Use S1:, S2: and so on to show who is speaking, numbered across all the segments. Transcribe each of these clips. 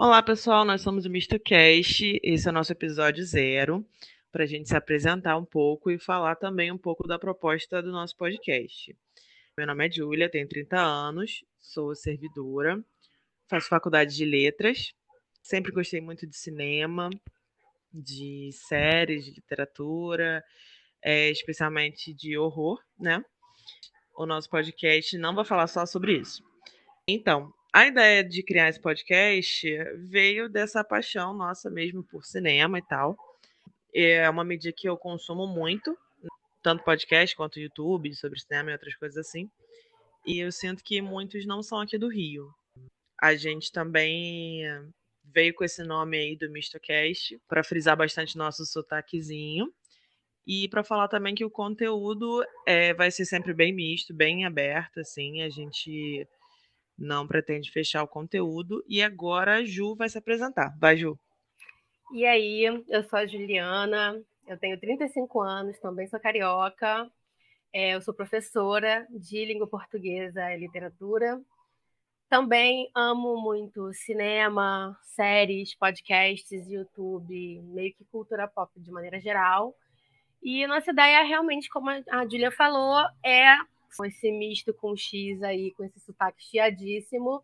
S1: Olá, pessoal, nós somos o MistoCast. Esse é o nosso episódio zero, para a gente se apresentar um pouco e falar também um pouco da proposta do nosso podcast. Meu nome é Júlia, tenho 30 anos, sou servidora, faço faculdade de letras, sempre gostei muito de cinema, de séries, de literatura, é, especialmente de horror, né? O nosso podcast não vai falar só sobre isso. Então, a ideia de criar esse podcast veio dessa paixão nossa mesmo por cinema e tal. É uma mídia que eu consumo muito, tanto podcast quanto YouTube, sobre cinema e outras coisas assim. E eu sinto que muitos não são aqui do Rio. A gente também veio com esse nome aí do Mistocast para frisar bastante nosso sotaquezinho. E para falar também que o conteúdo é, vai ser sempre bem misto, bem aberto, assim. A gente não pretende fechar o conteúdo. E agora a Ju vai se apresentar. Vai, Ju.
S2: E aí, eu sou a Juliana, eu tenho 35 anos, também sou carioca. É, eu sou professora de língua portuguesa e literatura. Também amo muito cinema, séries, podcasts, YouTube, meio que cultura pop de maneira geral. E nossa ideia, realmente, como a Julia falou, é com esse misto com X aí, com esse sotaque chiadíssimo,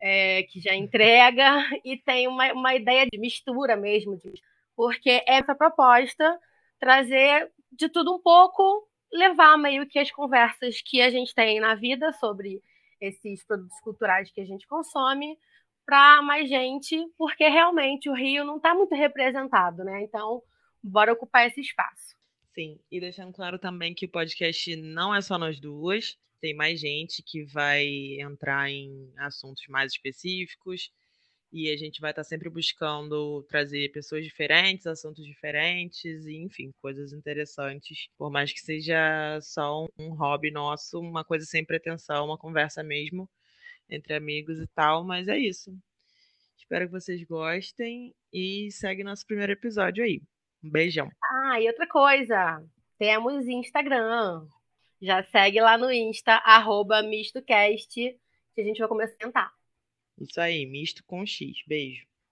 S2: é, que já entrega, e tem uma, uma ideia de mistura mesmo, de, porque essa proposta trazer de tudo um pouco, levar meio que as conversas que a gente tem na vida sobre esses produtos culturais que a gente consome para mais gente, porque realmente o Rio não está muito representado, né? Então, bora ocupar esse espaço.
S1: Sim, e deixando claro também que o podcast não é só nós duas, tem mais gente que vai entrar em assuntos mais específicos e a gente vai estar sempre buscando trazer pessoas diferentes, assuntos diferentes e, enfim, coisas interessantes. Por mais que seja só um hobby nosso, uma coisa sem pretensão, uma conversa mesmo entre amigos e tal, mas é isso. Espero que vocês gostem e segue nosso primeiro episódio aí. Um beijão.
S2: Ah, e outra coisa, temos Instagram. Já segue lá no Insta, arroba mistocast, que a gente vai começar a tentar.
S1: Isso aí, misto com X. Beijo.